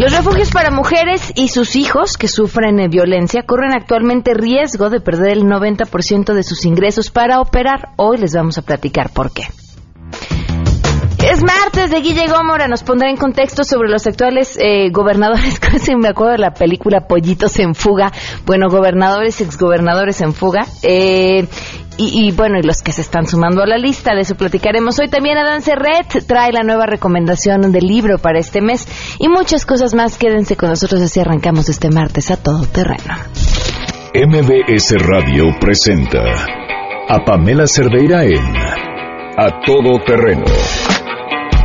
Los refugios para mujeres y sus hijos que sufren eh, violencia corren actualmente riesgo de perder el 90% de sus ingresos para operar. Hoy les vamos a platicar por qué. Es martes de Guille Gómora, nos pondrá en contexto sobre los actuales eh, gobernadores, casi me acuerdo de la película Pollitos en Fuga, bueno, gobernadores exgobernadores en fuga, eh, y, y, bueno, y los que se están sumando a la lista, de eso platicaremos hoy. También Adán Serret trae la nueva recomendación del libro para este mes. Y muchas cosas más. Quédense con nosotros. Así arrancamos este martes a todo terreno. MBS Radio presenta a Pamela Cerdeira en A Todo Terreno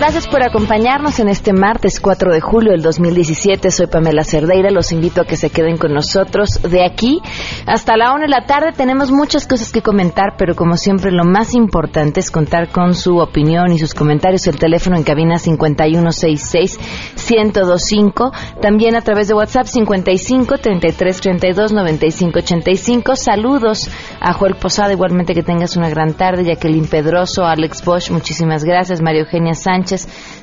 Gracias por acompañarnos en este martes 4 de julio del 2017. Soy Pamela Cerdeira, los invito a que se queden con nosotros de aquí hasta la una de la tarde. Tenemos muchas cosas que comentar, pero como siempre lo más importante es contar con su opinión y sus comentarios. El teléfono en cabina 5166-1025, también a través de WhatsApp 55 33 32 95 85. Saludos a Joel Posada, igualmente que tengas una gran tarde. Jacqueline Pedroso, Alex Bosch, muchísimas gracias. Mario Eugenia Sánchez.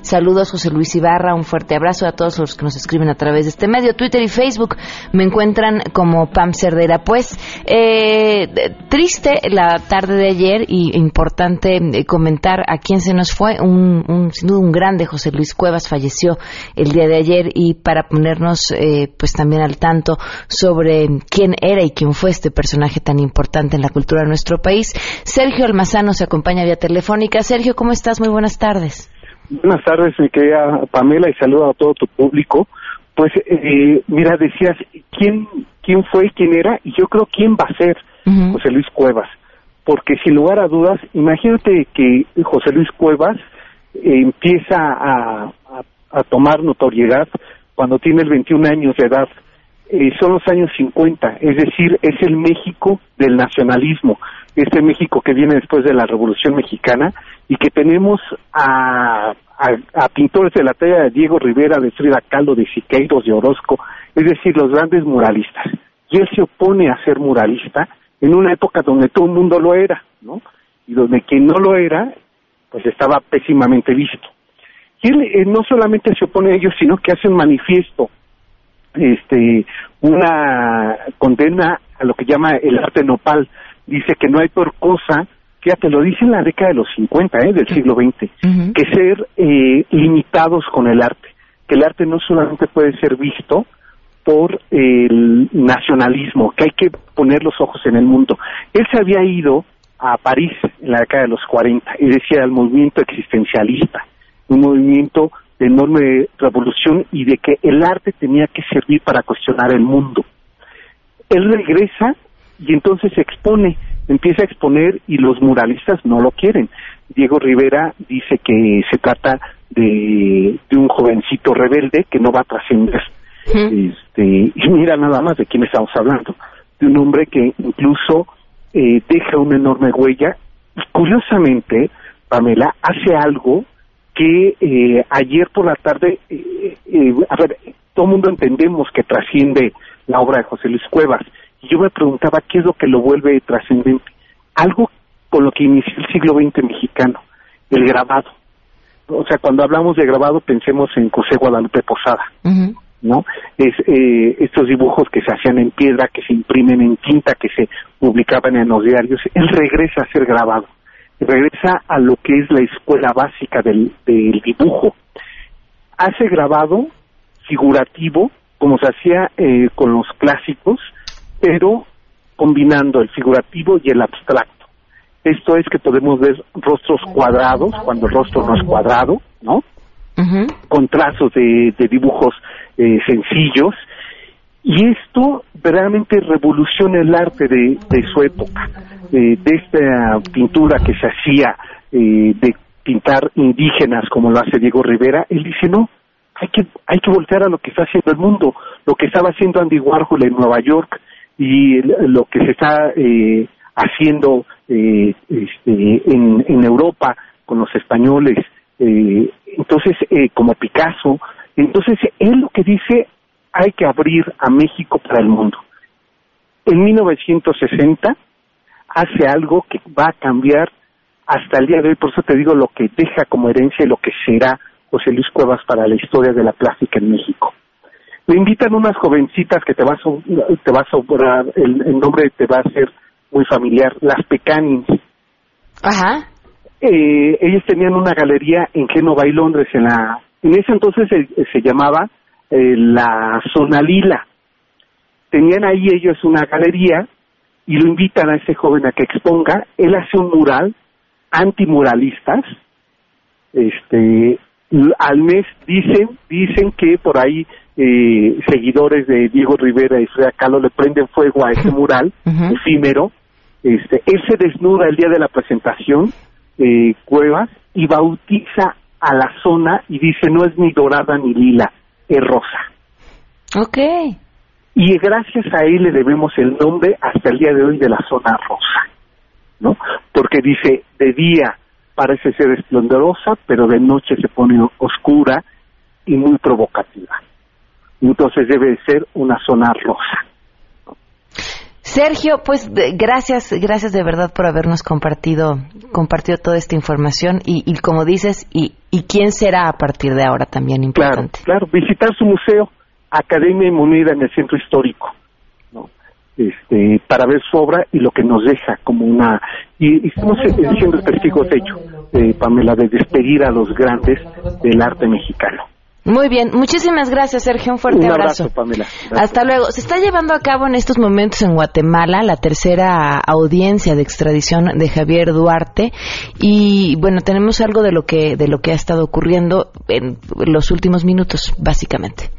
Saludos, José Luis Ibarra. Un fuerte abrazo a todos los que nos escriben a través de este medio. Twitter y Facebook me encuentran como Pam Cerdera. Pues, eh, triste la tarde de ayer y importante eh, comentar a quién se nos fue. Un, un, sin duda un grande, José Luis Cuevas, falleció el día de ayer y para ponernos eh, pues también al tanto sobre quién era y quién fue este personaje tan importante en la cultura de nuestro país, Sergio Almazano se acompaña vía telefónica. Sergio, ¿cómo estás? Muy buenas tardes. Buenas tardes, mi querida Pamela, y saludo a todo tu público. Pues, eh, mira, decías, ¿quién, ¿quién fue, quién era? Y yo creo quién va a ser José Luis Cuevas. Porque sin lugar a dudas, imagínate que José Luis Cuevas eh, empieza a, a, tomar notoriedad cuando tiene el 21 años de edad. Eh, son los años 50, es decir, es el México del nacionalismo, este México que viene después de la Revolución Mexicana y que tenemos a, pintores de la talla de Diego Rivera, de Frida Kahlo, de Siqueiros, de Orozco, es decir, los grandes muralistas. Y él se opone a ser muralista en una época donde todo el mundo lo era, ¿no? Y donde quien no lo era, pues estaba pésimamente visto. Y él eh, no solamente se opone a ellos, sino que hace un manifiesto, este, una condena a lo que llama el arte nopal. Dice que no hay por cosa fíjate, lo dice en la década de los 50, ¿eh? del siglo XX, que ser eh, limitados con el arte, que el arte no solamente puede ser visto por el nacionalismo, que hay que poner los ojos en el mundo. Él se había ido a París en la década de los 40 y decía el movimiento existencialista, un movimiento de enorme revolución y de que el arte tenía que servir para cuestionar el mundo. Él regresa y entonces se expone empieza a exponer y los muralistas no lo quieren. Diego Rivera dice que se trata de, de un jovencito rebelde que no va a trascender. Este, y mira nada más de quién estamos hablando, de un hombre que incluso eh, deja una enorme huella y curiosamente, Pamela, hace algo que eh, ayer por la tarde, eh, a ver, todo el mundo entendemos que trasciende la obra de José Luis Cuevas, y yo me preguntaba qué es lo que lo vuelve trascendente. Algo con lo que inició el siglo XX mexicano, el grabado. O sea, cuando hablamos de grabado pensemos en José Guadalupe Posada, ¿no? Es, eh, estos dibujos que se hacían en piedra, que se imprimen en tinta, que se publicaban en los diarios, él regresa a ser grabado, regresa a lo que es la escuela básica del, del dibujo. Hace grabado figurativo, como se hacía eh, con los clásicos, pero combinando el figurativo y el abstracto. Esto es que podemos ver rostros cuadrados cuando el rostro no es cuadrado, ¿no? Con trazos de, dibujos eh, sencillos. Y esto realmente revoluciona el arte de, su época, eh, de esta pintura que se hacía eh, de pintar indígenas como lo hace Diego Rivera. Él dice, no, hay que, hay que voltear a lo que está haciendo el mundo, lo que estaba haciendo Andy Warhol en Nueva York, y lo que se está eh, haciendo eh, este, en, en Europa con los españoles, eh, entonces eh, como Picasso, entonces él lo que dice hay que abrir a México para el mundo. En 1960 hace algo que va a cambiar hasta el día de hoy, por eso te digo lo que deja como herencia y lo que será José Luis Cuevas para la historia de la plástica en México. Le invitan unas jovencitas que te va a, te va a sobrar, el, el, nombre te va a ser muy familiar, las Pecanins. Ajá. Eh, ellos tenían una galería en Génova y Londres, en la, en ese entonces se, se llamaba eh, la Zona Lila. Tenían ahí ellos una galería y lo invitan a ese joven a que exponga. Él hace un mural antimuralistas. Este, al mes dicen dicen que por ahí eh, seguidores de Diego Rivera y Freda Kahlo le prenden fuego a ese mural efímero. Este, él se desnuda el día de la presentación, eh, Cuevas, y bautiza a la zona y dice no es ni dorada ni lila, es rosa. Ok. Y gracias a él le debemos el nombre hasta el día de hoy de la zona rosa, ¿no? Porque dice, de día parece ser esplendorosa, pero de noche se pone oscura y muy provocativa. Entonces debe ser una zona rosa. Sergio, pues gracias, gracias de verdad por habernos compartido, compartido toda esta información y, y como dices, y, y, quién será a partir de ahora también importante. Claro, claro, visitar su museo, Academia y Moneda en el Centro Histórico. Este, para ver su obra y lo que nos deja como una... Y, estamos siendo testigos, de hecho, eh, Pamela, de despedir a los grandes del arte mexicano. Muy bien, muchísimas gracias Sergio, un fuerte un abrazo. abrazo. Pamela. Gracias. Hasta luego. Se está llevando a cabo en estos momentos en Guatemala la tercera audiencia de extradición de Javier Duarte y bueno, tenemos algo de lo que de lo que ha estado ocurriendo en los últimos minutos, básicamente.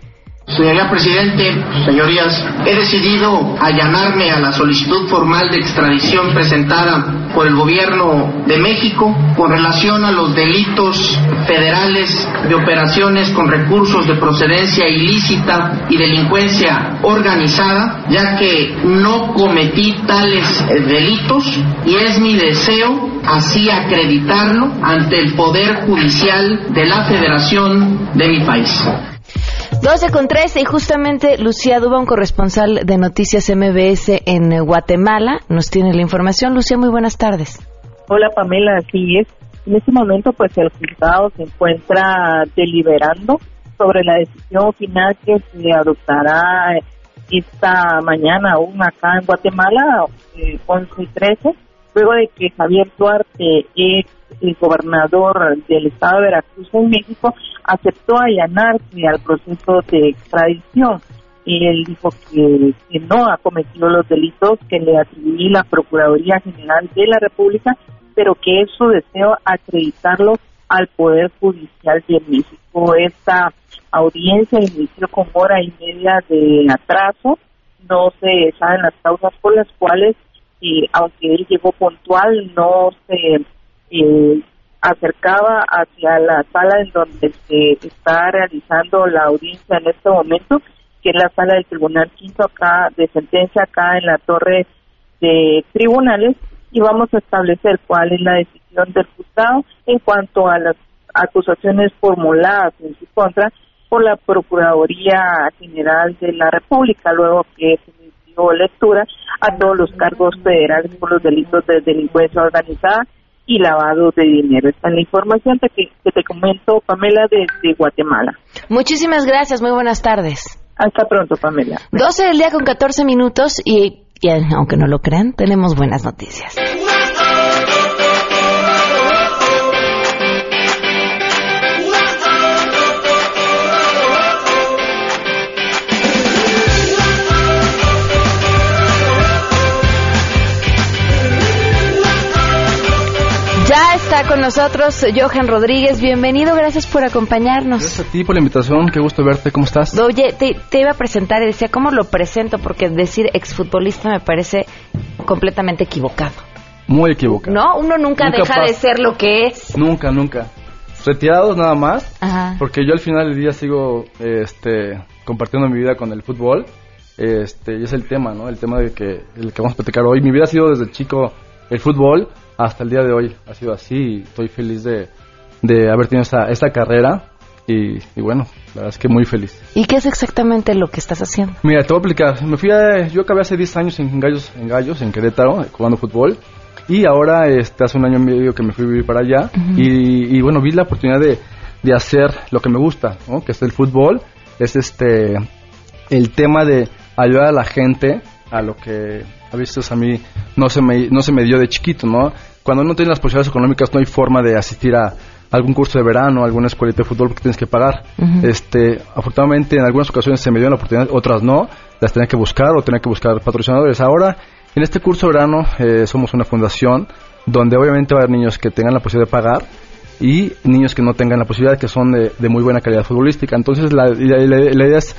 Señoría Presidente, señorías, he decidido allanarme a la solicitud formal de extradición presentada por el Gobierno de México con relación a los delitos federales de operaciones con recursos de procedencia ilícita y delincuencia organizada, ya que no cometí tales delitos y es mi deseo así acreditarlo ante el Poder Judicial de la Federación de mi país. 12 con 13 y justamente Lucía Duba, un corresponsal de Noticias MBS en Guatemala, nos tiene la información. Lucía, muy buenas tardes. Hola Pamela, así es. En este momento pues el juzgado se encuentra deliberando sobre la decisión final que se adoptará esta mañana aún acá en Guatemala, eh, 11 y 13, luego de que Javier Duarte, ex el gobernador del estado de Veracruz en México, aceptó allanarse al proceso de extradición. Él dijo que, que, no ha cometido los delitos que le atribuye la Procuraduría General de la República, pero que es su deseo acreditarlo al Poder Judicial de México. Esta audiencia inició con hora y media de atraso. No se saben las causas por las cuales, eh, aunque él llegó puntual, no se eh, acercaba hacia la sala en donde se está realizando la audiencia en este momento, que es la sala del Tribunal Quinto acá de sentencia acá en la torre de tribunales y vamos a establecer cuál es la decisión del juzgado en cuanto a las acusaciones formuladas en su contra por la Procuraduría General de la República, luego que se inició lectura a todos los cargos federales por los delitos de delincuencia organizada y lavado de dinero. Esta es la información que, que te comento, Pamela, desde Guatemala. Muchísimas gracias, muy buenas tardes. Hasta pronto, Pamela. 12 del día con 14 minutos y, y aunque no lo crean, tenemos buenas noticias. Está con nosotros Johan Rodríguez. Bienvenido, gracias por acompañarnos. Gracias a ti por la invitación, qué gusto verte, ¿cómo estás? Oye, te, te, iba a presentar y decía, ¿cómo lo presento? Porque decir exfutbolista me parece completamente equivocado. Muy equivocado. ¿No? Uno nunca, nunca deja de ser lo que es. Nunca, nunca. Retirados nada más, Ajá. porque yo al final del día sigo este, compartiendo mi vida con el fútbol este, es el tema, ¿no? El tema de que, el que vamos a platicar hoy. Mi vida ha sido desde chico el fútbol hasta el día de hoy. Ha sido así y estoy feliz de, de haber tenido esta, esta carrera. Y, bueno, la verdad es que muy feliz. ¿Y qué es exactamente lo que estás haciendo? Mira, te voy a explicar. Me fui a, yo acabé hace 10 años en Gallos, en Gallos, en Querétaro, jugando fútbol. Y ahora, este, hace un año y medio que me fui a vivir para allá. y, y, bueno, vi la oportunidad de, de hacer lo que me gusta, ¿no? Que es el fútbol. Es este, el tema de ayudar a la gente a lo que a veces a mí no se me, no se me dio de chiquito, ¿no? Cuando no tienes las posibilidades económicas no hay forma de asistir a algún curso de verano, alguna escuelita de fútbol porque tienes que pagar. Este, afortunadamente en algunas ocasiones se me dio la oportunidad, otras no, las tenía que buscar o tenía que buscar patrocinadores. Ahora, en este curso de verano eh, somos una fundación donde obviamente va a haber niños que tengan la posibilidad de pagar y niños que no tengan la posibilidad, que son de, muy buena calidad futbolística. Entonces la, la idea es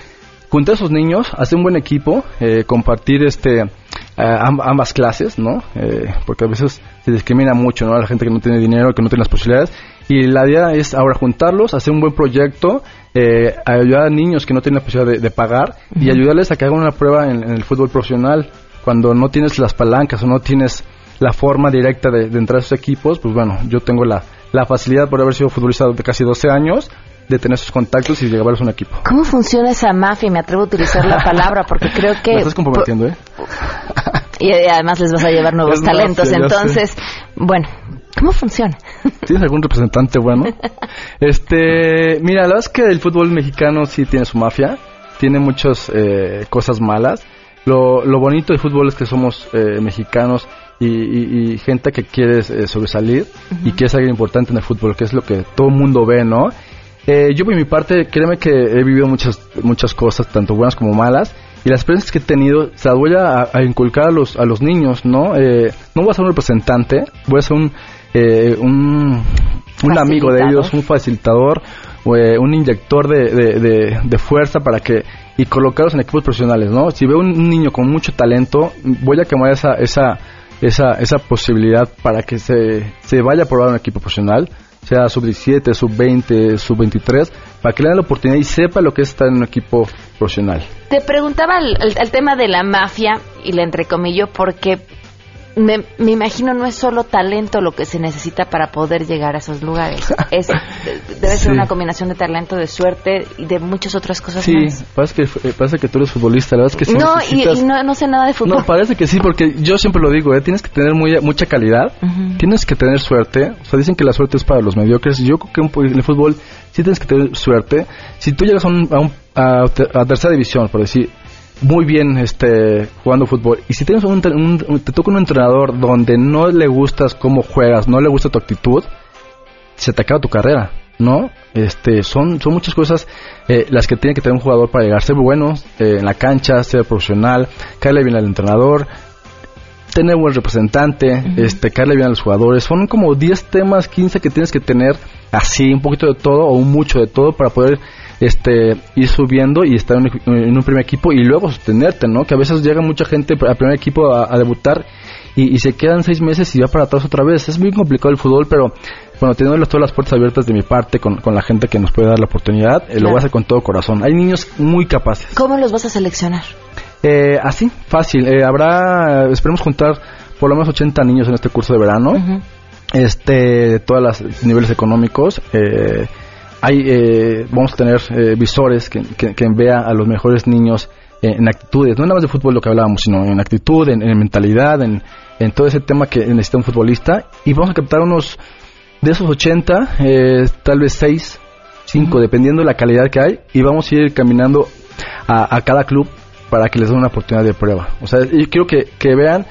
juntar a esos niños, hacer un buen equipo, eh, compartir este ambas clases, ¿no? Eh, porque a veces se discrimina mucho, ¿no? A la gente que no tiene dinero, que no tiene las posibilidades. Y la idea es ahora juntarlos, hacer un buen proyecto, eh, ayudar a niños que no tienen la posibilidad de, pagar y ayudarles a que hagan una prueba en, el fútbol profesional. Cuando no tienes las palancas o no tienes la forma directa de, entrar a esos equipos, pues bueno, yo tengo la, la facilidad por haber sido futbolista de casi 12 años, de tener sus contactos y llevarlos a un equipo. ¿Cómo funciona esa mafia? Me atrevo a utilizar la palabra porque creo que... Me estás comprometiendo, ¿eh? Y además les vas a llevar nuevos talentos. Entonces, bueno, ¿cómo funciona? ¿Tienes algún representante bueno? este, mira, la verdad es que el fútbol mexicano sí tiene su mafia, tiene muchas eh, cosas malas. Lo, lo, bonito del fútbol es que somos eh, mexicanos y, gente que quiere eh, sobresalir y que es algo importante en el fútbol, que es lo que todo el mundo ve, ¿no? Eh, yo por mi parte, créeme que he vivido muchas, muchas cosas, tanto buenas como malas, y las experiencias que he tenido se las voy a, inculcar a los, a los niños, ¿no? Eh, no voy a ser un representante, voy a ser un, eh, un, un amigo de ellos, un facilitador, un inyector de, de, de, fuerza para que y colocarlos en equipos profesionales, ¿no? Si veo un niño con mucho talento, voy a quemar esa esa esa, esa posibilidad para que se, se vaya a probar un equipo profesional sea sub-17, sub-20, sub-23, para que le den la oportunidad y sepa lo que es estar en un equipo profesional. Te preguntaba el, tema de la mafia, y le entrecomillo, porque me, me, imagino no es solo talento lo que se necesita para poder llegar a esos lugares. Es, debe ser una combinación de talento, de suerte y de muchas otras cosas sí, parece que, eh, parece que tú eres futbolista, la verdad es que sí. No, y, no, sé nada de fútbol. No, parece que sí, porque yo siempre lo digo, ¿eh? tienes que tener muy, mucha calidad, tienes que tener suerte. O sea, dicen que la suerte es para los mediocres. Yo creo que en el fútbol sí tienes que tener suerte. Si tú llegas a, un, a, a tercera división, por decir, muy bien este jugando fútbol. Y si tienes un, te toca un entrenador donde no le gustas cómo juegas no le gusta tu actitud se te acaba tu carrera no este son son muchas cosas eh, las que tiene que tener un jugador para llegar a ser bueno eh, en la cancha ser profesional caerle bien al entrenador tener buen representante este caerle bien a los jugadores. Son como 10 temas 15 que tienes que tener así un poquito de todo o un mucho de todo para poder este ir subiendo y estar en, un primer equipo y luego sostenerte, ¿no? Que a veces llega mucha gente al primer equipo a, debutar y, se quedan seis meses y va para atrás otra vez. Es muy complicado el fútbol, pero bueno, teniendo todas las puertas abiertas de mi parte con, la gente que nos puede dar la oportunidad, eh, lo voy a hacer con todo corazón. Hay niños muy capaces. ¿Cómo los vas a seleccionar? Eh, así, fácil. Eh, habrá, esperemos juntar por lo menos 80 niños en este curso de verano. Este, de todos los niveles económicos. Eh, hay, eh, vamos a tener eh, visores que, que, vean a los mejores niños en, actitudes, no nada más de fútbol lo que hablábamos, sino en actitud, en, mentalidad, en, en, todo ese tema que necesita un futbolista. Y vamos a captar unos, de esos 80, eh, tal vez 6, 5, dependiendo de la calidad que hay, y vamos a ir caminando a, a cada club para que les den una oportunidad de prueba. O sea, yo quiero que, que vean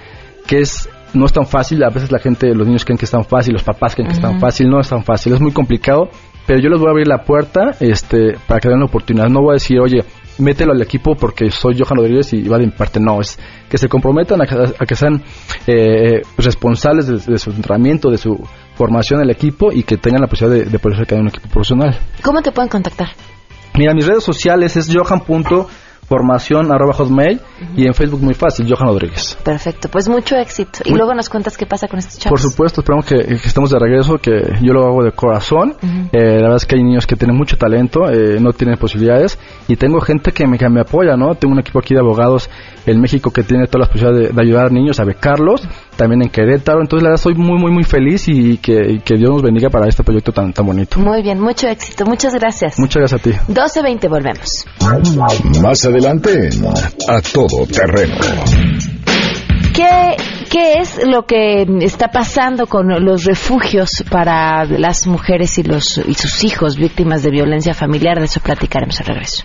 que es no es tan fácil, a veces la gente, los niños creen que es tan fácil, los papás creen que es tan fácil, no es tan fácil, es muy complicado, pero yo les voy a abrir la puerta este, para que den la oportunidad. No voy a decir, oye, mételo al equipo porque soy Johan Rodríguez y va de mi parte. No, es que se comprometan a, que sean eh, responsables de, su entrenamiento, de su formación en el equipo y que tengan la posibilidad de, de poder ser un equipo profesional. ¿Cómo te pueden contactar? Mira, mis redes sociales es johan.rodríguez formación arroba hotmail y en Facebook muy fácil, Johan Rodríguez. Perfecto, pues mucho éxito. Y luego nos cuentas qué pasa con estos chavos. Por supuesto, esperamos que, estemos de regreso, que yo lo hago de corazón. eh, la verdad es que hay niños que tienen mucho talento, eh, no tienen posibilidades y tengo gente que me, que me apoya, ¿no? Tengo un equipo aquí de abogados en México que tiene todas las posibilidades de, ayudar a niños a becarlos, también en Querétaro. Entonces, la verdad, soy muy, muy, muy feliz y, que, que, Dios nos bendiga para este proyecto tan, tan bonito. Muy bien, mucho éxito. Muchas gracias. Muchas gracias a ti. 12.20, volvemos. Más adelante, A Todo Terreno. ¿Qué, ¿Qué es lo que está pasando con los refugios para las mujeres y, los, y sus hijos víctimas de violencia familiar? De eso platicaremos al regreso.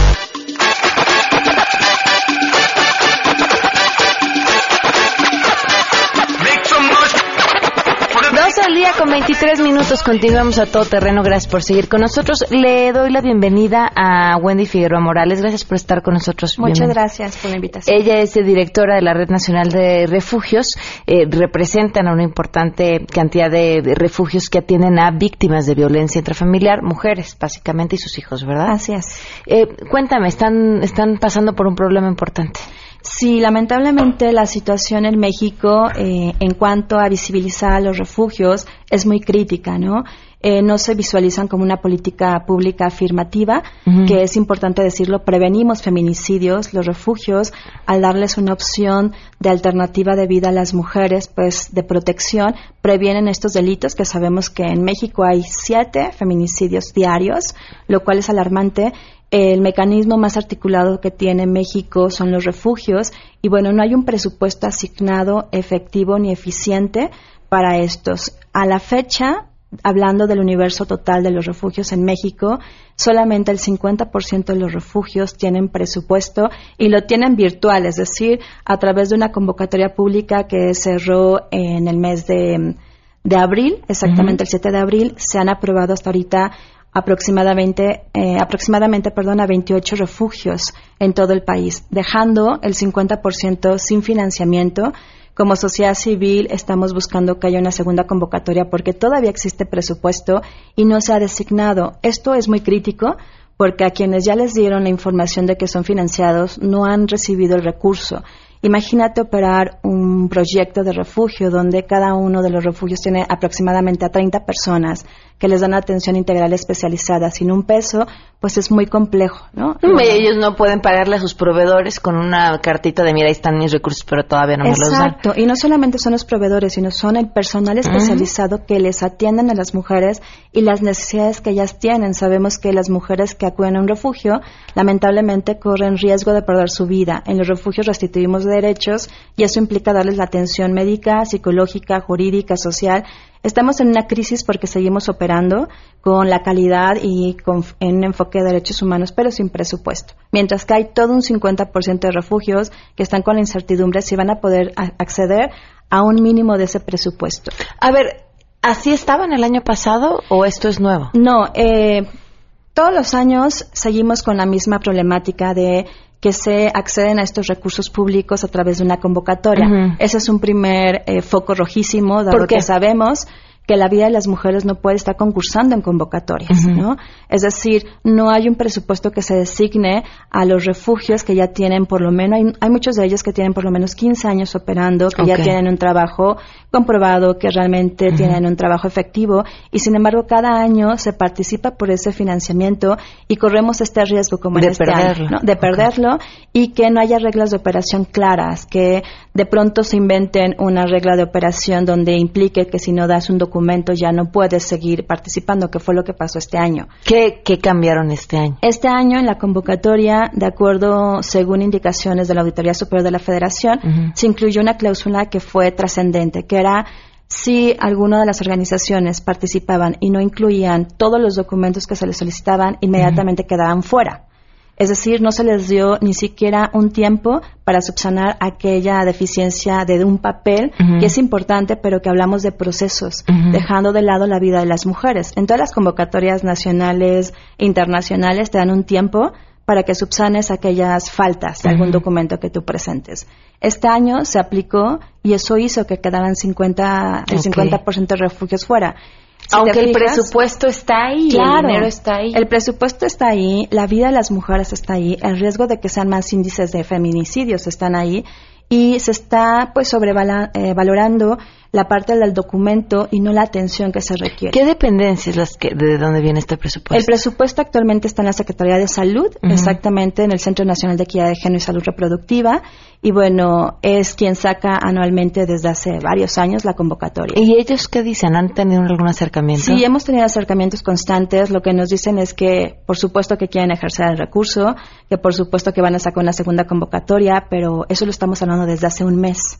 Con 23 minutos. Continuamos a todo terreno. Gracias por seguir con nosotros. Le doy la bienvenida a Wendy Figueroa Morales. Gracias por estar con nosotros. Muchas gracias por la invitación. Ella es directora de la Red Nacional de Refugios. Eh, representan a una importante cantidad de, refugios que atienden a víctimas de violencia intrafamiliar, mujeres básicamente y sus hijos, ¿verdad? Así es. Eh, cuéntame, están, están pasando por un problema importante. Sí, lamentablemente la situación en México eh, en cuanto a visibilizar los refugios es muy crítica, ¿no? Eh, no se visualizan como una política pública afirmativa, que es importante decirlo, prevenimos feminicidios, los refugios, al darles una opción de alternativa de vida a las mujeres, pues de protección, previenen estos delitos, que sabemos que en México hay siete feminicidios diarios, lo cual es alarmante el mecanismo más articulado que tiene México son los refugios y bueno, no hay un presupuesto asignado efectivo ni eficiente para estos. A la fecha, hablando del universo total de los refugios en México, solamente el 50% de los refugios tienen presupuesto y lo tienen virtual, es decir, a través de una convocatoria pública que cerró en el mes de, abril, exactamente el 7 de abril, se han aprobado hasta ahorita aproximadamente, eh, aproximadamente perdón, a 28 refugios en todo el país, dejando el 50% sin financiamiento. Como sociedad civil estamos buscando que haya una segunda convocatoria porque todavía existe presupuesto y no se ha designado. Esto es muy crítico porque a quienes ya les dieron la información de que son financiados no han recibido el recurso. Imagínate operar un proyecto de refugio donde cada uno de los refugios tiene aproximadamente a 30 personas que les dan atención integral especializada sin un peso, pues es muy complejo, ¿no? ellos no pueden pagarle a sus proveedores con una cartita de mira, ahí están mis recursos, pero todavía no me los dan. Exacto, y no solamente son los proveedores, sino son el personal especializado que les atienden a las mujeres y las necesidades que ellas tienen. Sabemos que las mujeres que acuden a un refugio, lamentablemente corren riesgo de perder su vida. En los refugios restituimos derechos y eso implica darles la atención médica, psicológica, jurídica, social Estamos en una crisis porque seguimos operando con la calidad y con, en un enfoque de derechos humanos, pero sin presupuesto. Mientras que hay todo un 50% de refugios que están con la incertidumbre si van a poder acceder a un mínimo de ese presupuesto. A ver, ¿así estaban el año pasado o esto es nuevo? No, eh, todos los años seguimos con la misma problemática de que se acceden a estos recursos públicos a través de una convocatoria. Ese es un primer eh, foco rojísimo, dado que sabemos que la vida de las mujeres no puede estar concursando en convocatorias, ¿no? Es decir, no hay un presupuesto que se designe a los refugios que ya tienen por lo menos, hay, muchos de ellos que tienen por lo menos 15 años operando, que ya tienen un trabajo comprobado, que realmente tienen un trabajo efectivo y sin embargo cada año se participa por ese financiamiento y corremos este riesgo como de en este perderlo. año, de perderlo y que no haya reglas de operación claras, que de pronto se inventen una regla de operación donde implique que si no das un documento ya no puedes seguir participando, que fue lo que pasó este año. ¿Qué, cambiaron este año? Este año en la convocatoria, de acuerdo, según indicaciones de la Auditoría Superior de la Federación, se incluyó una cláusula que fue trascendente, que era si alguna de las organizaciones participaban y no incluían todos los documentos que se les solicitaban, inmediatamente quedaban fuera. Es decir, no se les dio ni siquiera un tiempo para subsanar aquella deficiencia de un papel que es importante, pero que hablamos de procesos, dejando de lado la vida de las mujeres. En todas las convocatorias nacionales e internacionales te dan un tiempo para que subsanes aquellas faltas de algún documento que tú presentes. Este año se aplicó y eso hizo que quedaran 50, el 50% de refugios fuera. Aunque el presupuesto está ahí, el dinero está ahí. El presupuesto está ahí, la vida de las mujeres está ahí, el riesgo de que sean más índices de feminicidios están ahí y se está pues sobrevalorando eh, la parte del documento y no la atención que se requiere. ¿Qué dependencias las que de dónde viene este presupuesto? El presupuesto actualmente está en la Secretaría de Salud, exactamente en el Centro Nacional de Equidad de Género y Salud Reproductiva y bueno, es quien saca anualmente desde hace varios años la convocatoria. ¿Y ellos qué dicen? ¿Han tenido algún acercamiento? Sí, hemos tenido acercamientos constantes. Lo que nos dicen es que, por supuesto, que quieren ejercer el recurso, que por supuesto que van a sacar una segunda convocatoria, pero eso lo estamos hablando desde hace un mes.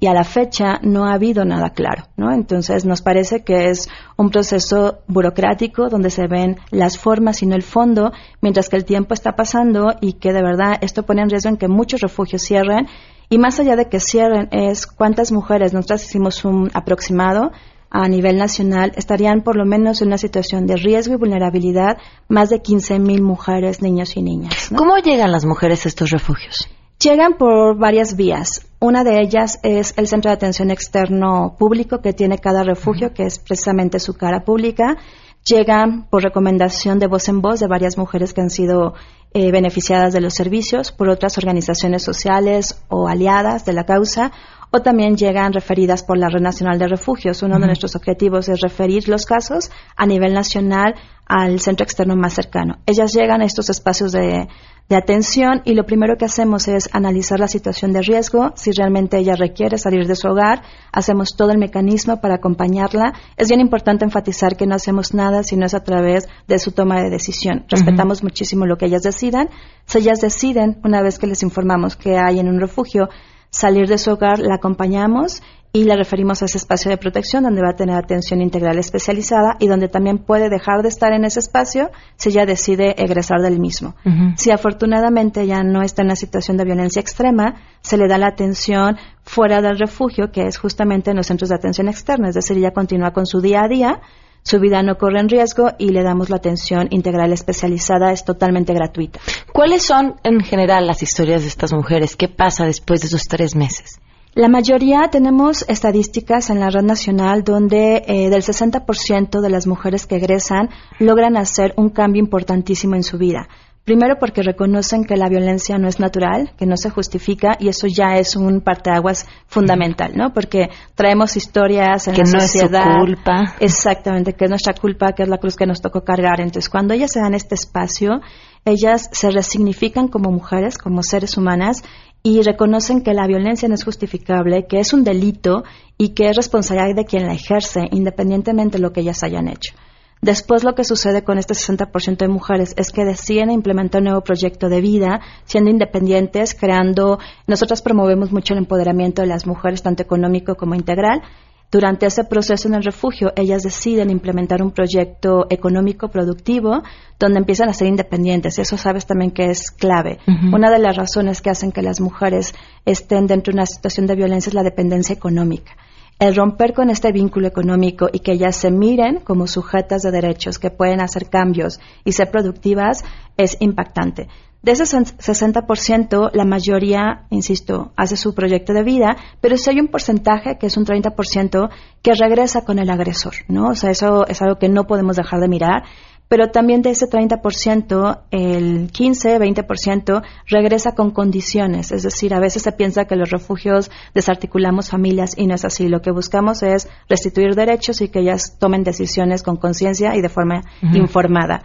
Y a la fecha no ha habido nada claro, ¿no? Entonces nos parece que es un proceso burocrático donde se ven las formas y no el fondo, mientras que el tiempo está pasando y que de verdad esto pone en riesgo en que muchos refugios cierren y más allá de que cierren es cuántas mujeres, nosotros hicimos un aproximado a nivel nacional, estarían por lo menos en una situación de riesgo y vulnerabilidad más de 15.000 mujeres, niños y niñas. ¿Cómo llegan las mujeres a estos refugios? Llegan por varias vías. Una de ellas es el centro de atención externo público que tiene cada refugio, que es precisamente su cara pública. Llegan por recomendación de voz en voz de varias mujeres que han sido eh, beneficiadas de los servicios por otras organizaciones sociales o aliadas de la causa, o también llegan referidas por la Red Nacional de Refugios. Uno de nuestros objetivos es referir los casos a nivel nacional al centro externo más cercano. Ellas llegan a estos espacios de, de atención y lo primero que hacemos es analizar la situación de riesgo, si realmente ella requiere salir de su hogar, hacemos todo el mecanismo para acompañarla. Es bien importante enfatizar que no hacemos nada si no es a través de su toma de decisión. Respetamos muchísimo lo que ellas decidan. Si ellas deciden, una vez que les informamos que hay en un refugio, salir de su hogar, la acompañamos y la referimos a ese espacio de protección donde va a tener atención integral especializada y donde también puede dejar de estar en ese espacio si ella decide egresar del mismo. Si afortunadamente ya no está en una situación de violencia extrema, se le da la atención fuera del refugio, que es justamente en los centros de atención externa, es decir, ella continúa con su día a día, su vida no corre en riesgo y le damos la atención integral especializada, es totalmente gratuita. ¿Cuáles son en general las historias de estas mujeres? ¿Qué pasa después de esos tres meses? La mayoría tenemos estadísticas en la red nacional donde eh, del 60% de las mujeres que egresan logran hacer un cambio importantísimo en su vida. Primero porque reconocen que la violencia no es natural, que no se justifica y eso ya es un parteaguas fundamental, ¿no? Porque traemos historias en que la no sociedad. Es su culpa. Exactamente, que es nuestra culpa, que es la cruz que nos tocó cargar. Entonces, cuando ellas se dan este espacio, ellas se resignifican como mujeres, como seres humanas y reconocen que la violencia no es justificable, que es un delito y que es responsabilidad de quien la ejerce, independientemente de lo que ellas hayan hecho. Después lo que sucede con este 60% de mujeres es que deciden implementar un nuevo proyecto de vida, siendo independientes, creando, nosotros promovemos mucho el empoderamiento de las mujeres, tanto económico como integral, durante ese proceso en el refugio, ellas deciden implementar un proyecto económico productivo donde empiezan a ser independientes. Y eso sabes también que es clave. Una de las razones que hacen que las mujeres estén dentro de una situación de violencia es la dependencia económica. El romper con este vínculo económico y que ellas se miren como sujetas de derechos que pueden hacer cambios y ser productivas es impactante. De ese 60%, la mayoría, insisto, hace su proyecto de vida, pero si hay un porcentaje, que es un 30%, que regresa con el agresor, ¿no? O sea, eso es algo que no podemos dejar de mirar. Pero también de ese 30%, el 15, 20% regresa con condiciones. Es decir, a veces se piensa que los refugios desarticulamos familias y no es así. Lo que buscamos es restituir derechos y que ellas tomen decisiones con conciencia y de forma informada.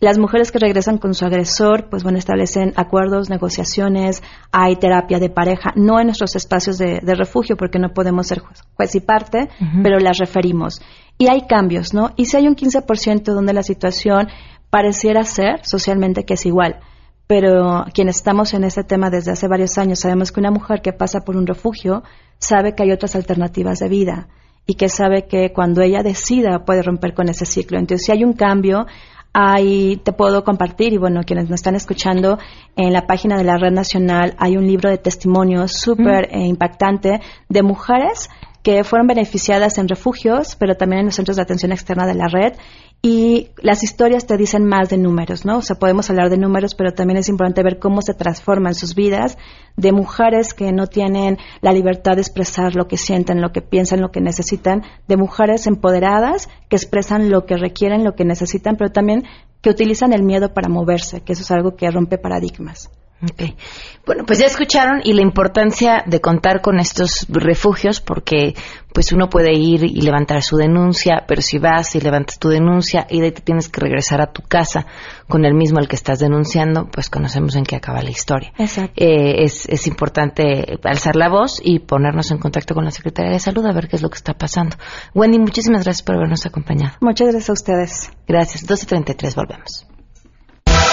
Las mujeres que regresan con su agresor, pues bueno, establecen acuerdos, negociaciones, hay terapia de pareja, no en nuestros espacios de, refugio porque no podemos ser juez, y parte, pero las referimos. Y hay cambios, ¿no? Y si hay un 15% donde la situación pareciera ser socialmente que es igual, pero quienes estamos en este tema desde hace varios años sabemos que una mujer que pasa por un refugio sabe que hay otras alternativas de vida y que sabe que cuando ella decida puede romper con ese ciclo. Entonces, si hay un cambio, Ahí te puedo compartir, y bueno, quienes me están escuchando, en la página de la Red Nacional hay un libro de testimonios súper eh, impactante de mujeres que fueron beneficiadas en refugios, pero también en los centros de atención externa de la red. Y las historias te dicen más de números, ¿no? O sea, podemos hablar de números, pero también es importante ver cómo se transforman sus vidas de mujeres que no tienen la libertad de expresar lo que sienten, lo que piensan, lo que necesitan, de mujeres empoderadas que expresan lo que requieren, lo que necesitan, pero también que utilizan el miedo para moverse, que eso es algo que rompe paradigmas. Okay. Bueno, pues ya escucharon y la importancia de contar con estos refugios porque pues uno puede ir y levantar su denuncia, pero si vas y levantas tu denuncia y de ahí te tienes que regresar a tu casa con el mismo al que estás denunciando, pues conocemos en qué acaba la historia. Exacto. Eh, es, es importante alzar la voz y ponernos en contacto con la Secretaría de Salud a ver qué es lo que está pasando. Wendy, muchísimas gracias por habernos acompañado. Muchas gracias a ustedes. Gracias. 12.33, volvemos.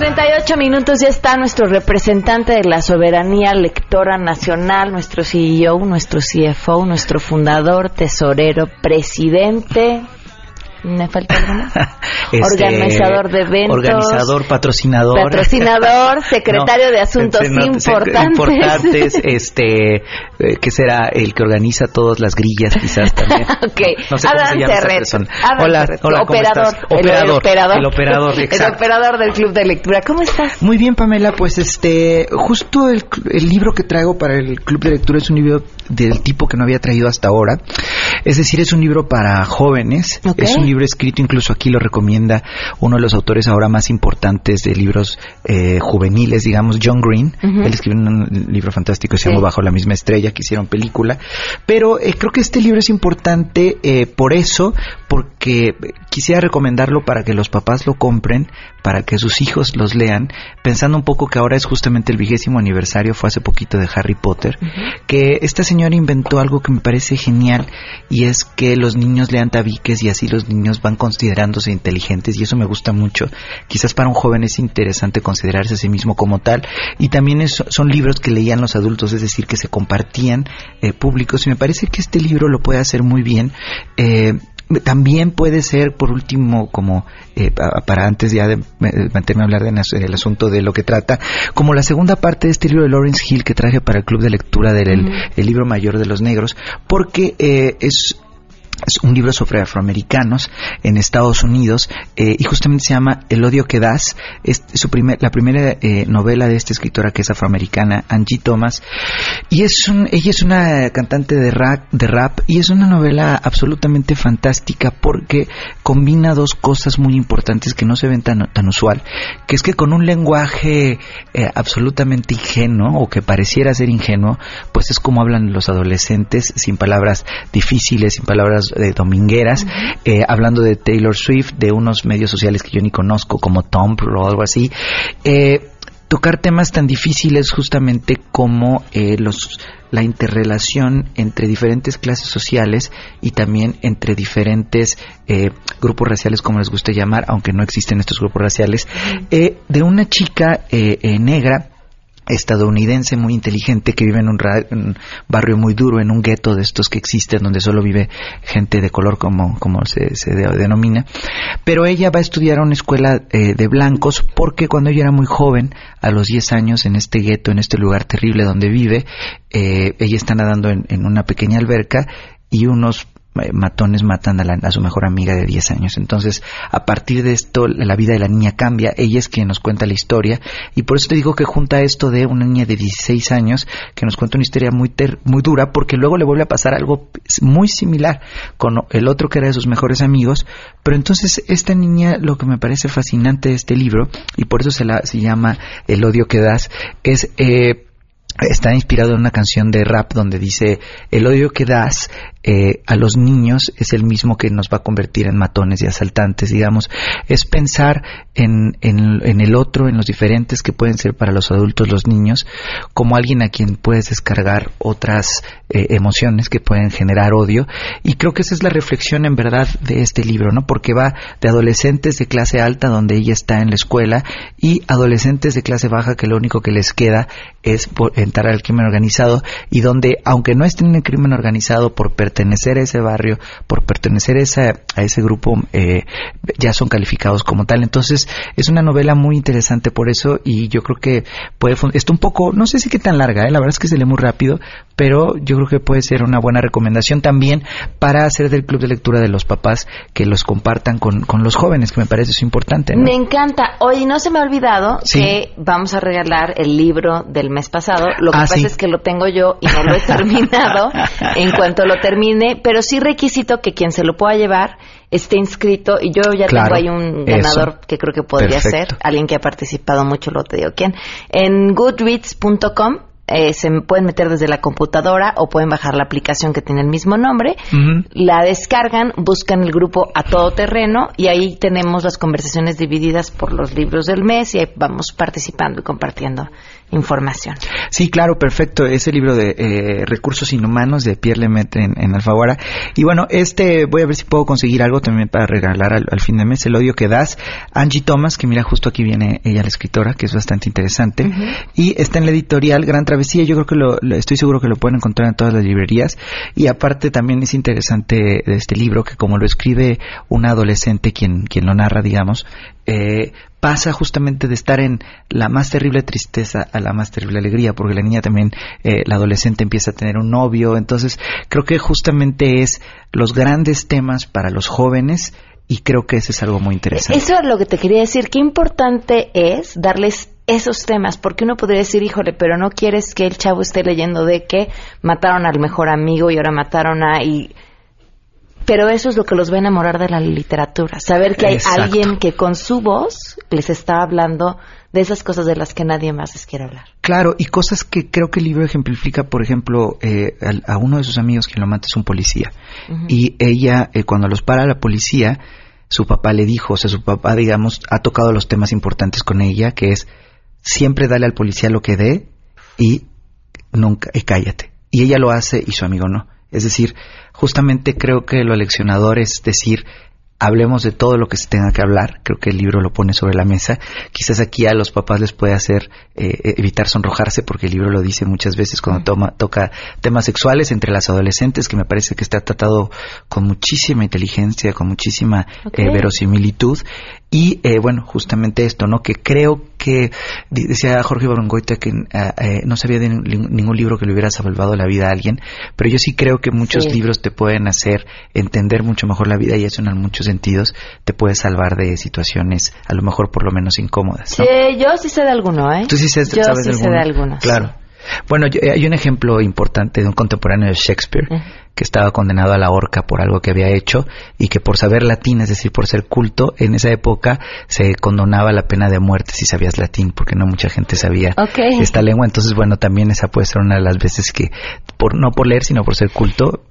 38 minutos ya está nuestro representante de la soberanía lectora nacional, nuestro CEO, nuestro CFO, nuestro fundador, tesorero, presidente. ¿Me falta algo más? Este, Organizador de eventos. Organizador, patrocinador. Patrocinador, secretario No, de Asuntos no, Importantes. Importantes, este, eh, que será el que organiza todas las grillas, quizás también. Ok, No sé cómo Adán se llama esa Terret, persona. Adán Hola, hola, ¿cómo operador, estás? el- Operador, el operador, el operador, el exacto. operador del club de lectura. ¿Cómo estás? Muy bien, Pamela, pues este, justo el libro que traigo para el Club de Lectura es un libro del tipo que no había traído hasta ahora. Es decir, es un libro para jóvenes. Es un libro escrito, incluso aquí lo recomienda uno de los autores ahora más importantes de libros eh, juveniles, digamos, John Green. Él escribió un libro fantástico que se Sí. llama Bajo la misma estrella, que hicieron película. Pero eh, creo que este libro es importante eh, por eso, porque quisiera recomendarlo para que los papás lo compren, para que sus hijos los lean, pensando un poco que ahora es justamente el vigésimo aniversario, fue hace poquito de Harry Potter, que esta señora inventó algo que me parece genial y es que los niños lean tabiques y así los niños van considerándose inteligentes y eso me gusta mucho. Quizás para un joven es interesante considerarse a sí mismo como tal y también son libros que leían los adultos, es decir, que se compartían eh, públicos y me parece que este libro lo puede hacer muy bien. Eh, también puede ser, por último, como eh, pa- para antes ya de eh, meterme a hablar del el asunto de lo que trata, como la segunda parte de este libro de Lawrence Hill que traje para el club de lectura del el- el libro mayor de los negros, porque eh, es un libro sobre afroamericanos en Estados Unidos eh, y justamente se llama El odio que das. Es su primer, la primera eh, novela de esta escritora que es afroamericana, Angie Thomas. Y es un, ella es una cantante de rap, de rap y es una novela absolutamente fantástica porque combina dos cosas muy importantes que no se ven tan, tan usual, que es que con un lenguaje eh, absolutamente ingenuo o que pareciera ser ingenuo, pues es como hablan los adolescentes sin palabras difíciles, sin palabras eh, domingueras, eh, hablando de Taylor Swift, de unos medios sociales que yo ni conozco como Tumblr o algo así. Eh, tocar temas tan difíciles justamente como eh, los la interrelación entre diferentes clases sociales y también entre diferentes eh, grupos raciales, como les guste llamar, aunque no existen estos grupos raciales, eh, de una chica eh, eh, negra estadounidense muy inteligente que vive en un, barrio muy duro, en un gueto de estos que existen, donde solo vive gente de color, como, como se, se de- denomina. Pero ella va a estudiar a una escuela eh, de blancos porque cuando ella era muy joven, a los 10 años, en este gueto, en este lugar terrible donde vive, eh, ella está nadando en, en una pequeña alberca y unos matones matan a, la- a su mejor amiga de 10 años. Entonces, a partir de esto, la vida de la niña cambia. Ella es quien nos cuenta la historia. Y por eso te digo que junta esto de una niña de 16 años que nos cuenta una historia muy, ter- muy dura, porque luego le vuelve a pasar algo muy similar con el otro que era de sus mejores amigos. Pero entonces, esta niña, lo que me parece fascinante de este libro, y por eso se, la, se llama El odio que das, es... Eh, Está inspirado en una canción de rap donde dice, el odio que das eh, a los niños es el mismo que nos va a convertir en matones y asaltantes, digamos. Es pensar en, en, el otro, en los diferentes que pueden ser para los adultos los niños, como alguien a quien puedes descargar otras eh, emociones que pueden generar odio. Y creo que esa es la reflexión en verdad de este libro, ¿no? Porque va de adolescentes de clase alta, donde ella está en la escuela, y adolescentes de clase baja que lo único que les queda es entrar al crimen organizado y donde, aunque no estén en el crimen organizado por pertenecer a ese barrio, por pertenecer a ese, a ese grupo, eh, ya son calificados como tal. Entonces, es una novela muy interesante por eso y yo creo que puede, está un poco, no sé si qué tan larga, ¿eh? la verdad es que se lee muy rápido, pero yo creo que puede ser una buena recomendación también para hacer del club de lectura de los papás que los compartan con, con los jóvenes, que me parece eso importante. Me encanta. Hoy no se me ha olvidado que vamos a regalar el libro del mes pasado. Lo que ah, pasa es que lo tengo yo y no lo he terminado. en cuanto lo termine, pero sí requisito que quien se lo pueda llevar esté inscrito y yo ya tengo ahí un ganador que creo que podría ser, alguien que ha participado mucho, lo te digo. Quién, en goodreads.com eh, se pueden meter desde la computadora o pueden bajar la aplicación que tiene el mismo nombre, la descargan, buscan el grupo a todo terreno y ahí tenemos las conversaciones divididas por los libros del mes y ahí vamos participando y compartiendo información. Sí, claro, perfecto. Ese libro de eh, Recursos Inhumanos de Pierre Lemaitre en, en, Alfaguara. Y bueno, este voy a ver si puedo conseguir algo también para regalar al, fin de mes, El odio que das. Angie Thomas, que mira, justo aquí viene ella la escritora, que es bastante interesante. Y está en la editorial Gran Travesía. Yo creo que lo, estoy seguro que lo pueden encontrar en todas las librerías. Y aparte también es interesante de este libro que como lo escribe un adolescente quien, quien lo narra, digamos, eh, pasa justamente de estar en la más terrible tristeza a la más terrible alegría, porque la niña también, eh, la adolescente empieza a tener un novio, entonces creo que justamente es los grandes temas para los jóvenes y creo que eso es algo muy interesante. Eso es lo que te quería decir, qué importante es darles esos temas, porque uno podría decir, híjole, pero no quieres que el chavo esté leyendo de que mataron al mejor amigo y ahora mataron a... Y pero eso es lo que los va a enamorar de la literatura, saber que hay alguien que con su voz les está hablando de esas cosas de las que nadie más les quiere hablar. Claro, y cosas que creo que el libro ejemplifica, por ejemplo, eh, a, uno de sus amigos que lo mata es un policía, y ella, eh, cuando los para la policía, su papá le dijo, o sea, su papá, digamos, ha tocado los temas importantes con ella, que es siempre dale al policía lo que dé y nunca, y cállate. Y ella lo hace y su amigo no. Es decir, justamente creo que lo aleccionador es decir, hablemos de todo lo que se tenga que hablar. Creo que el libro lo pone sobre la mesa. Quizás aquí a los papás les puede hacer eh, evitar sonrojarse, porque el libro lo dice muchas veces cuando toma, toca temas sexuales entre las adolescentes, que me parece que está tratado con muchísima inteligencia, con muchísima eh, verosimilitud. Y eh, bueno, justamente esto, ¿no? Que creo que, decía Jorge Barongoita que eh, eh, no sabía de ningún libro que le hubiera salvado la vida a alguien, pero yo sí creo que muchos libros te pueden hacer entender mucho mejor la vida y eso en muchos sentidos te puede salvar de situaciones a lo mejor por lo menos incómodas. ¿no? Sí, yo sí sé de alguno, ¿eh? Tú sí sabes yo sí de sé de algunos. Claro. Bueno, hay un ejemplo importante de un contemporáneo de Shakespeare que estaba condenado a la horca por algo que había hecho y que por saber latín, es decir, por ser culto, en esa época se condonaba la pena de muerte si sabías latín, porque no mucha gente sabía esta lengua. Entonces, bueno, también esa puede ser una de las veces que, por no por leer, sino por ser culto,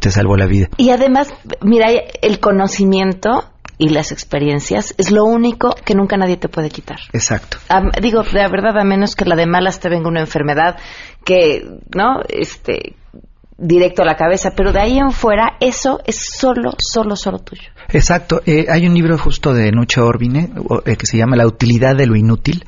te salvó la vida. Y además, mira, el conocimiento y las experiencias es lo único que nunca nadie te puede quitar. Exacto. digo, la verdad, a menos que la de malas te venga una enfermedad que, ¿no? Este, directo a la cabeza, pero de ahí en fuera eso es solo, solo, solo tuyo. Exacto. Eh, hay un libro justo de Nucha Orbine eh, que se llama La utilidad de lo inútil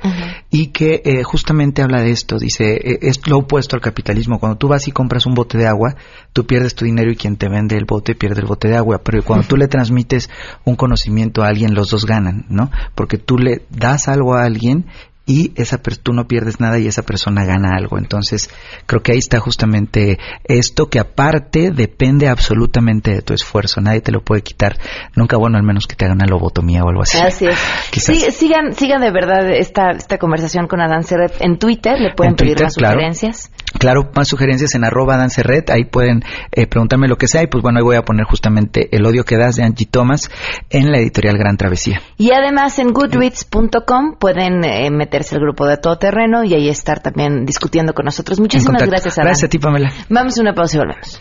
y que eh, justamente habla de esto. Dice, es lo opuesto al capitalismo. Cuando tú vas y compras un bote de agua, tú pierdes tu dinero y quien te vende el bote pierde el bote de agua. Pero cuando tú le transmites un conocimiento a alguien, los dos ganan, ¿no? Porque tú le das algo a alguien y esa tú no pierdes nada y esa persona gana algo. Entonces, creo que ahí está justamente esto que aparte depende absolutamente de tu esfuerzo. Nadie te lo puede quitar. Nunca bueno, al menos que te hagan una lobotomía o algo así. Así es. sigan, sigan de verdad esta, esta conversación con Adán Serret en Twitter. Le pueden pedir más sugerencias. Claro, más sugerencias en arroba dancerred, ahí pueden eh, preguntarme lo que sea y pues bueno, ahí voy a poner justamente El odio que das de Angie Thomas en la editorial Gran Travesía. Y además en goodreads.com pueden eh, meterse al grupo de Todo Terreno y ahí estar también discutiendo con nosotros. Muchísimas gracias. Gracias a ti, Pamela. Vamos a una pausa y volvemos.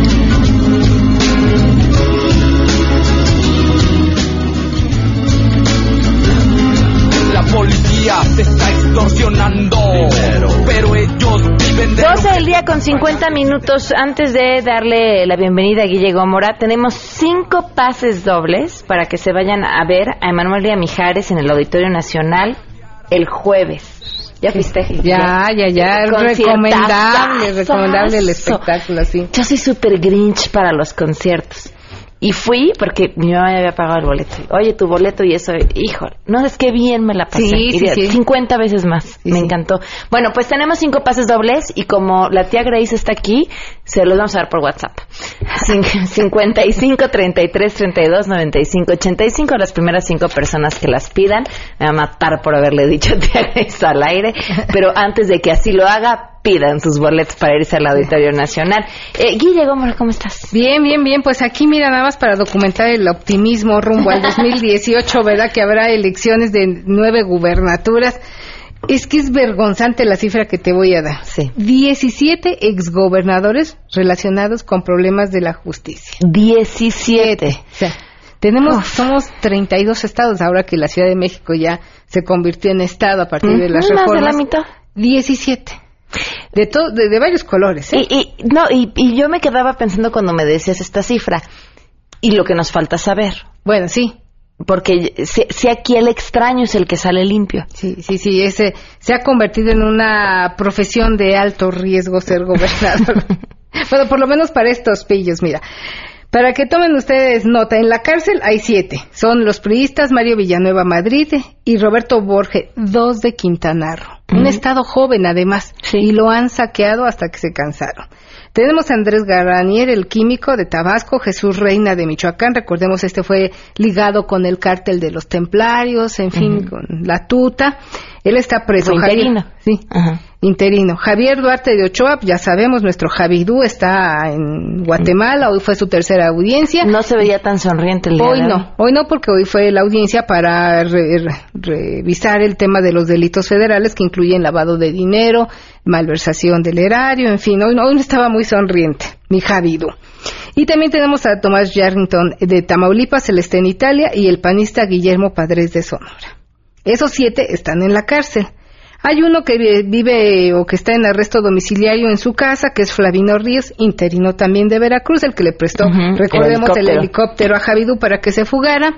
Del día con 50 minutos. Antes de darle la bienvenida a Guille Gómora, tenemos cinco pases dobles para que se vayan a ver a Emanuel y a Mijares en el Auditorio Nacional el jueves. ¿Ya viste? Ya, ya, ya. Es recomendable, recomendable el espectáculo, sí. Yo soy súper grinch para los conciertos. Y fui porque mi mamá había pagado el boleto. Oye, tu boleto y eso, híjole. No, es que bien me la pasé. Sí, sí, sí. 50 veces más. me encantó. Bueno, pues tenemos cinco pases dobles y como la tía Grace está aquí, se los vamos a dar por WhatsApp. Cin- 55 33 32 95 85. Las primeras cinco personas que las pidan me va a matar por haberle dicho Grace al aire. Pero antes de que así lo haga, pidan sus boletos para irse al Auditorio Nacional. Eh, Guille Gómez, ¿cómo estás? Bien, bien, bien. Pues aquí, mira, nada más para documentar el optimismo rumbo al 2018, ¿verdad? Que habrá elecciones de nueve gubernaturas. Es que es vergonzante la cifra que te voy a dar. Sí. 17 exgobernadores relacionados con problemas de la justicia. 17. O sea, tenemos, somos 32 estados ahora que la Ciudad de México ya se convirtió en estado a partir de las Ujú, más de reformas. la mitad. 17. De, to- de, de varios colores, ¿eh? Y, y- no, y, y yo me quedaba pensando cuando me decías esta cifra y lo que nos falta saber. Bueno, sí. Porque si, si aquí el extraño es el que sale limpio. Sí, sí, sí, ese se ha convertido en una profesión de alto riesgo ser gobernador. bueno, por lo menos para estos pillos, mira. Para que tomen ustedes nota, en la cárcel hay siete. Son los priistas Mario Villanueva Madrid y Roberto Borge, dos de Quintana Roo. Un estado joven además, y lo han saqueado hasta que se cansaron. Tenemos a Andrés Garanier, el químico de Tabasco, Jesús Reina de Michoacán, recordemos este fue ligado con el cártel de los templarios, en fin, con la tuta. Él está preso. Fue Javier- interino. Sí, interino. Javier Duarte de Ochoa, ya sabemos, nuestro Javidú está en Guatemala, hoy fue su tercera audiencia. No se veía tan sonriente el día Hoy de no, hoy no porque hoy fue la audiencia para re- re- revisar el tema de los delitos federales que incluyen lavado de dinero, malversación del erario, en fin, hoy no, hoy no estaba muy sonriente, mi Javidú. Y también tenemos a Tomás Yarrington de Tamaulipas, él está en Italia, y el panista Guillermo Padres de Sonora. Esos siete están en la cárcel. Hay uno que vi- vive o que está en arresto domiciliario en su casa, que es Flavino Ríos, interino también de Veracruz, el que le prestó, recordemos, el el helicóptero. helicóptero a Javidú para que se fugara.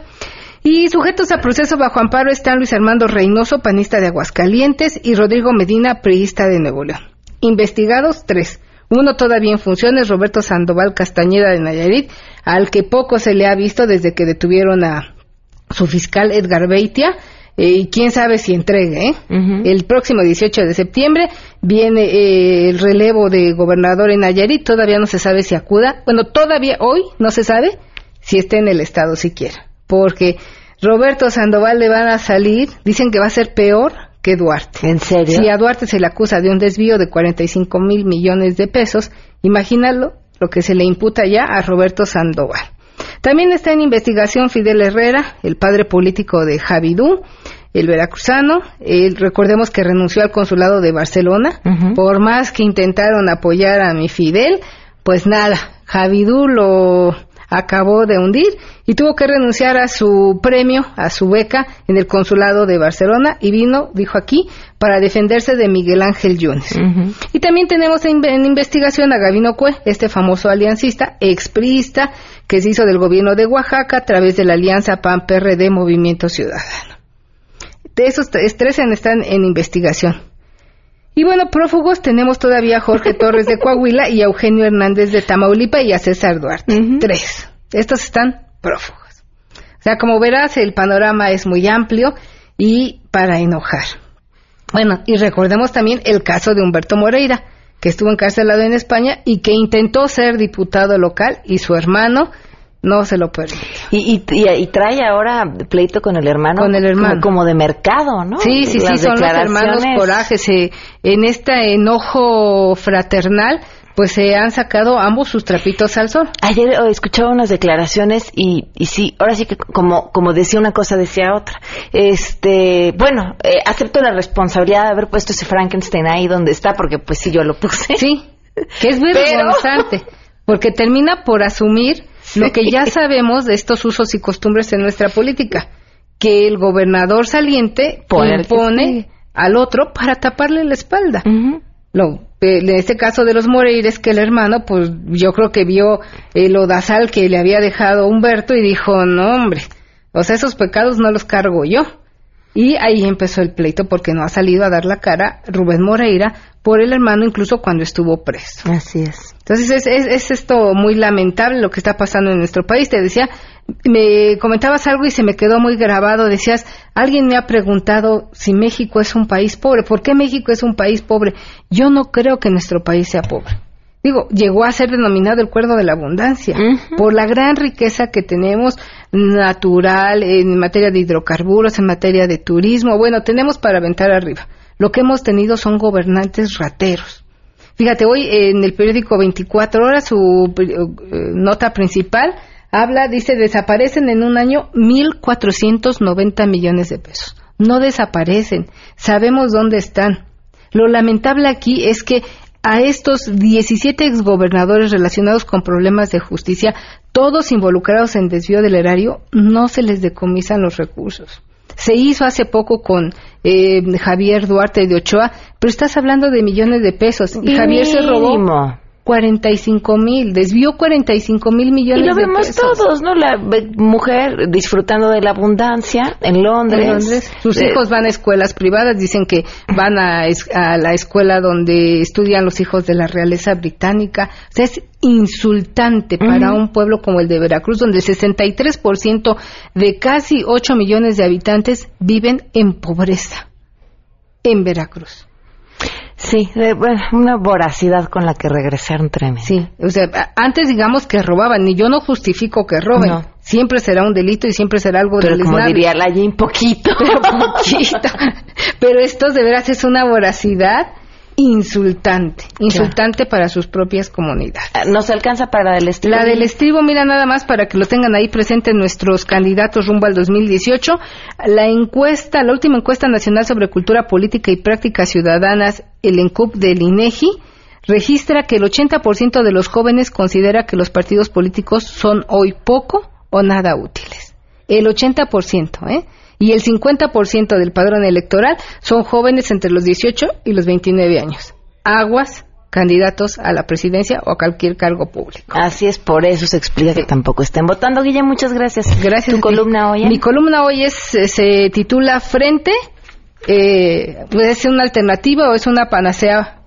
Y sujetos a proceso bajo amparo están Luis Armando Reynoso, panista de Aguascalientes, y Rodrigo Medina, priista de Nuevo León. Investigados, tres. Uno todavía en funciones, Roberto Sandoval Castañeda de Nayarit, al que poco se le ha visto desde que detuvieron a su fiscal Edgar Beitia, y quién sabe si entregue. ¿eh? El próximo 18 de septiembre viene eh, el relevo de gobernador en Nayarit, todavía no se sabe si acuda. Bueno, todavía hoy no se sabe si está en el estado siquiera, porque Roberto Sandoval le van a salir, dicen que va a ser peor que Duarte. ¿En serio? Si a Duarte se le acusa de un desvío de 45 mil millones de pesos, imagínalo lo que se le imputa ya a Roberto Sandoval. También está en investigación Fidel Herrera, el padre político de Javidú, el veracruzano. Él, recordemos que renunció al consulado de Barcelona. Por más que intentaron apoyar a mi Fidel, pues nada, Javidú lo acabó de hundir y tuvo que renunciar a su premio, a su beca en el consulado de Barcelona y vino, dijo aquí, para defenderse de Miguel Ángel Yunes. Y también tenemos en, en investigación a Gavino Cue, este famoso aliancista, expriista, que se hizo del gobierno de Oaxaca a través de la alianza PAN-PRD Movimiento Ciudadano. De esos tres, tres están en investigación. Y bueno, prófugos tenemos todavía a Jorge Torres de Coahuila y a Eugenio Hernández de Tamaulipas y a César Duarte. Tres. Estos están prófugos. O sea, como verás, el panorama es muy amplio y para enojar. Bueno, y recordemos también el caso de Humberto Moreira, que estuvo encarcelado en España y que intentó ser diputado local y su hermano no se lo permitió. Y, y, y, trae ahora pleito con el hermano. Con el hermano. Como, de mercado, ¿no? Sí, sí, sí, son los hermanos corajes. en este enojo fraternal, pues se han sacado ambos sus trapitos al sol. Ayer oh, escuchaba unas declaraciones y, y sí, ahora sí que como, como decía una cosa, decía otra. Este, bueno, eh, acepto la responsabilidad de haber puesto ese Frankenstein ahí donde está, porque pues sí, yo lo puse. Sí, que es vergonzante, porque termina por asumir lo que ya sabemos de estos usos y costumbres en nuestra política, que el gobernador saliente impone al otro para taparle la espalda. Lo, en este caso de los Moreires, que el hermano, pues yo creo que vio el odazal que le había dejado Humberto y dijo, no hombre, o sea, esos pecados no los cargo yo. Y ahí empezó el pleito porque no ha salido a dar la cara Rubén Moreira por el hermano incluso cuando estuvo preso. Así es. Entonces es, es, esto muy lamentable lo que está pasando en nuestro país. Te decía, me comentabas algo y se me quedó muy grabado. Decías, alguien me ha preguntado si México es un país pobre. ¿Por qué México es un país pobre? Yo no creo que nuestro país sea pobre. Digo, llegó a ser denominado el cuerdo de la abundancia por la gran riqueza que tenemos natural en materia de hidrocarburos, en materia de turismo. Bueno, tenemos para aventar arriba. Lo que hemos tenido son gobernantes rateros. Fíjate, hoy en el periódico 24 horas, su eh, nota principal habla, dice, desaparecen en un año 1.490 millones de pesos. No desaparecen, sabemos dónde están. Lo lamentable aquí es que a estos 17 exgobernadores relacionados con problemas de justicia, todos involucrados en desvío del erario, no se les decomisan los recursos. Se hizo hace poco con eh, Javier Duarte de Ochoa, pero estás hablando de millones de pesos y Javier se robó 45 mil, desvió 45 mil millones de pesos. Y lo vemos todos, ¿no? La mujer disfrutando de la abundancia en Londres. Sus eh, hijos van a escuelas privadas, dicen que van a, a, la escuela donde estudian los hijos de la realeza británica. O sea, es insultante para un pueblo como el de Veracruz, donde el 63% de casi 8 millones de habitantes viven en pobreza. En Veracruz. Sí, bueno, una voracidad con la que regresaron tremendo. Sí, o sea, antes digamos que robaban, y yo no justifico que roben. Siempre será un delito y siempre será algo Pero como diría la poquito. Pero poquito. Pero esto de veras es una voracidad insultante, insultante para sus propias comunidades. Ah, ¿Nos alcanza para la del estribo? La del estribo, mira nada más para que lo tengan ahí presente nuestros candidatos rumbo al 2018. La encuesta, la última encuesta nacional sobre cultura política y prácticas ciudadanas, el ENCUP del INEGI, registra que el 80% de los jóvenes considera que los partidos políticos son hoy poco o nada útiles. El 80%, ¿eh? Y el 50% del padrón electoral son jóvenes entre los 18 y los 29 años. Aguas candidatos a la presidencia o a cualquier cargo público. Así es, por eso se explica que tampoco estén votando. Guille, muchas gracias. Gracias. ¿Tu columna hoy? Mi columna hoy es, se titula Frente. Eh, ¿Puede ser una alternativa o es una panacea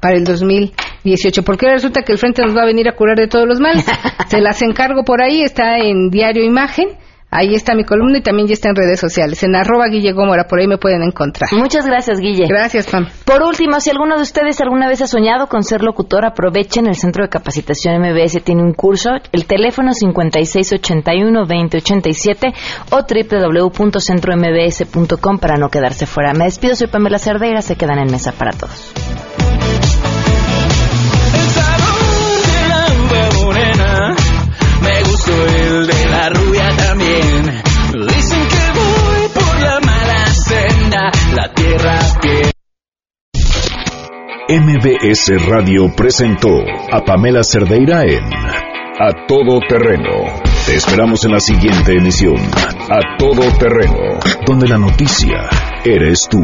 para el 2018? Porque resulta que el Frente nos va a venir a curar de todos los males. se las encargo por ahí, está en Diario Imagen Ahí está mi columna y también ya está en redes sociales, en arroba Guille Gómora, por ahí me pueden encontrar. Muchas gracias, Guille. Gracias, Pam. Por último, si alguno de ustedes alguna vez ha soñado con ser locutor, aprovechen el Centro de Capacitación MBS, tiene un curso, el teléfono 5681-2087 o www.centrombs.com para no quedarse fuera. Me despido, soy Pamela Cerdeira, se quedan en mesa para todos. También. Dicen que voy por la mala senda, la tierra que. MBS Radio presentó a Pamela Cerdeira en A Todo Terreno. Te esperamos en la siguiente emisión, A Todo Terreno, donde la noticia eres tú.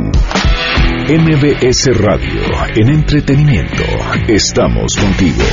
MBS Radio, en entretenimiento, estamos contigo.